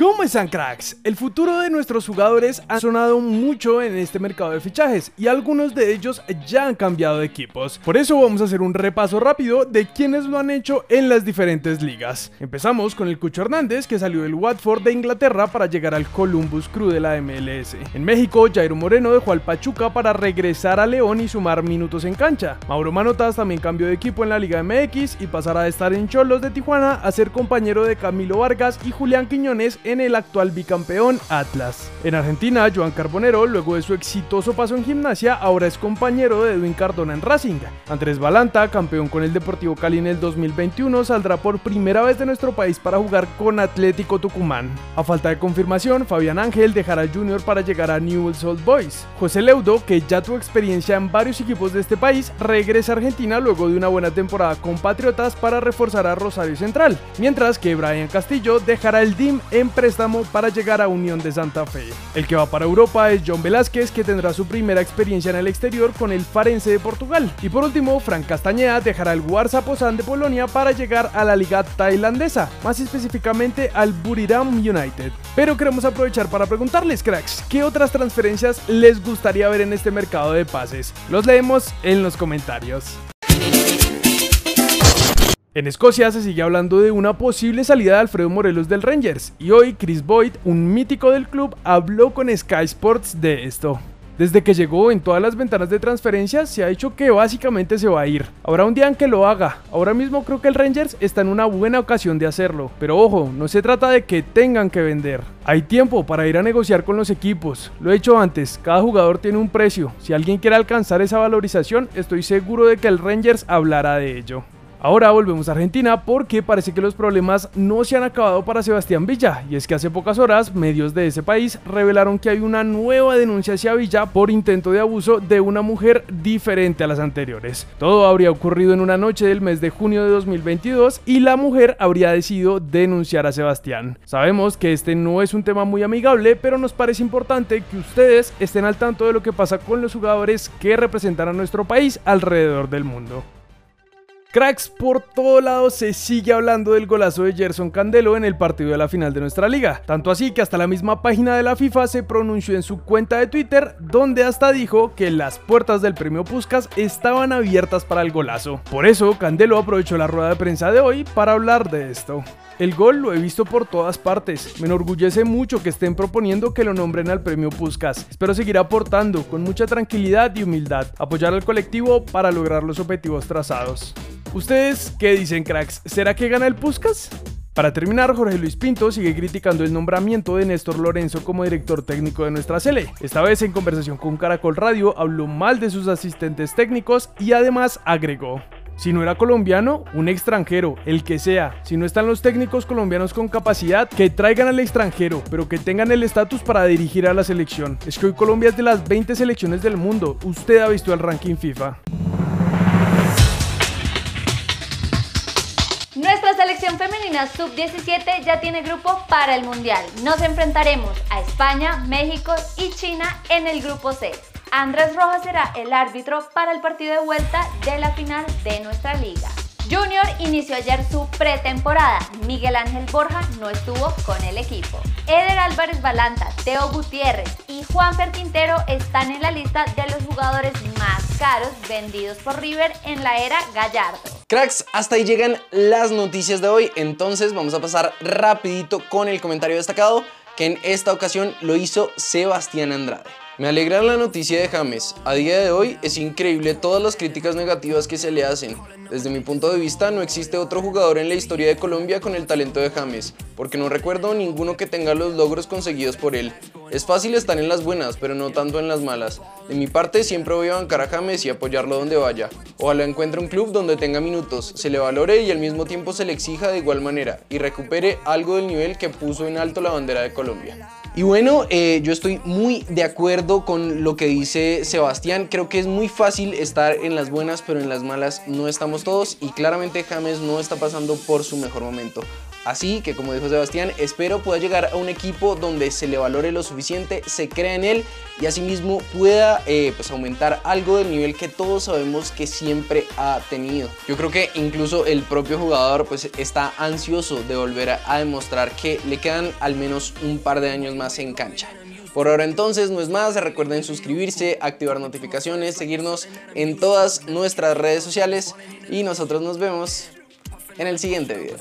¿Cómo están cracks? El futuro de nuestros jugadores ha sonado mucho en este mercado de fichajes y algunos de ellos ya han cambiado de equipos. Por eso vamos a hacer un repaso rápido de quienes lo han hecho en las diferentes ligas. Empezamos con el Cucho Hernández que salió del Watford de Inglaterra para llegar al Columbus Crew de la MLS. En México, Jairo Moreno dejó al Pachuca para regresar a León y sumar minutos en cancha. Mauro Manotas también cambió de equipo en la Liga MX y pasará de estar en Cholos de Tijuana a ser compañero de Camilo Vargas y Julián Quiñones el actual bicampeón Atlas. En Argentina, Joan Carbonero, luego de su exitoso paso en gimnasia, ahora es compañero de Edwin Cardona en Racing. Andrés Balanta, campeón con el Deportivo Cali en el 2021, saldrá por primera vez de nuestro país para jugar con Atlético Tucumán. A falta de confirmación, Fabián Ángel dejará Junior para llegar a Newell's Old Boys. José Leudo, que ya tuvo experiencia en varios equipos de este país, regresa a Argentina luego de una buena temporada con Patriotas para reforzar a Rosario Central, mientras que Brian Castillo dejará el DIM en préstamo para llegar a Unión de Santa Fe. El que va para Europa es John Velázquez, que tendrá su primera experiencia en el exterior con el Farense de Portugal. Y por último, Frank Castañeda dejará el Warsaw Poznan de Polonia para llegar a la liga tailandesa, más específicamente al Buriram United. Pero queremos aprovechar para preguntarles, cracks, ¿qué otras transferencias les gustaría ver en este mercado de pases? Los leemos en los comentarios. En Escocia se sigue hablando de una posible salida de Alfredo Morelos del Rangers y hoy Chris Boyd, un mítico del club, habló con Sky Sports de esto. Desde que llegó en todas las ventanas de transferencia se ha dicho que básicamente se va a ir. Habrá un día en que lo haga. Ahora mismo creo que el Rangers está en una buena ocasión de hacerlo. Pero ojo, no se trata de que tengan que vender. Hay tiempo para ir a negociar con los equipos. Lo he hecho antes, cada jugador tiene un precio. Si alguien quiere alcanzar esa valorización, estoy seguro de que el Rangers hablará de ello. Ahora volvemos a Argentina porque parece que los problemas no se han acabado para Sebastián Villa y es que hace pocas horas medios de ese país revelaron que hay una nueva denuncia hacia Villa por intento de abuso de una mujer diferente a las anteriores. Todo habría ocurrido en una noche del mes de junio de 2022 y la mujer habría decidido denunciar a Sebastián. Sabemos que este no es un tema muy amigable, pero nos parece importante que ustedes estén al tanto de lo que pasa con los jugadores que representan a nuestro país alrededor del mundo. Cracks, por todo lado se sigue hablando del golazo de Gerson Candelo en el partido de la final de nuestra liga. Tanto así que hasta la misma página de la FIFA se pronunció en su cuenta de Twitter, donde hasta dijo que las puertas del premio Puskas estaban abiertas para el golazo. Por eso, Candelo aprovechó la rueda de prensa de hoy para hablar de esto. El gol lo he visto por todas partes. Me enorgullece mucho que estén proponiendo que lo nombren al premio Puskas. Espero seguir aportando con mucha tranquilidad y humildad, apoyar al colectivo para lograr los objetivos trazados. ¿Ustedes qué dicen, cracks? ¿Será que gana el Puskas? Para terminar, Jorge Luis Pinto sigue criticando el nombramiento de Néstor Lorenzo como director técnico de nuestra Sele. Esta vez en conversación con Caracol Radio habló mal de sus asistentes técnicos y además agregó. Si no era colombiano, un extranjero, el que sea. Si no están los técnicos colombianos con capacidad, que traigan al extranjero, pero que tengan el estatus para dirigir a la selección. Es que hoy Colombia es de las 20 selecciones del mundo. Usted ha visto el ranking FIFA. Nuestra selección femenina sub-17 ya tiene grupo para el Mundial. Nos enfrentaremos a España, México y China en el grupo C. Andrés Rojas será el árbitro para el partido de vuelta de la final de nuestra liga. Junior inició ayer su pretemporada. Miguel Ángel Borja no estuvo con el equipo. Eder Álvarez Balanta, Teo Gutiérrez y Juanfer Quintero están en la lista de los jugadores más caros vendidos por River en la era Gallardo. Cracks, hasta ahí llegan las noticias de hoy, entonces vamos a pasar rapidito con el comentario destacado que en esta ocasión lo hizo Sebastián Andrade. Me alegra la noticia de James. A día de hoy es increíble todas las críticas negativas que se le hacen. Desde mi punto de vista no existe otro jugador en la historia de Colombia con el talento de James, porque no recuerdo ninguno que tenga los logros conseguidos por él. Es fácil estar en las buenas, pero no tanto en las malas. De mi parte siempre voy a bancar a James y apoyarlo donde vaya. Ojalá encuentre un club donde tenga minutos, se le valore y al mismo tiempo se le exija de igual manera y recupere algo del nivel que puso en alto la bandera de Colombia. Y bueno, eh, yo estoy muy de acuerdo con lo que dice Sebastián. Creo que es muy fácil estar en las buenas, pero en las malas no estamos todos. Y claramente James no está pasando por su mejor momento. Así que como dijo Sebastián, espero pueda llegar a un equipo donde se le valore lo suficiente, se crea en él y asimismo pueda eh, pues aumentar algo del nivel que todos sabemos que siempre ha tenido. Yo creo que incluso el propio jugador pues está ansioso de volver a demostrar que le quedan al menos un par de años más en cancha. Por ahora entonces no es más, recuerden suscribirse, activar notificaciones, seguirnos en todas nuestras redes sociales y nosotros nos vemos en el siguiente video.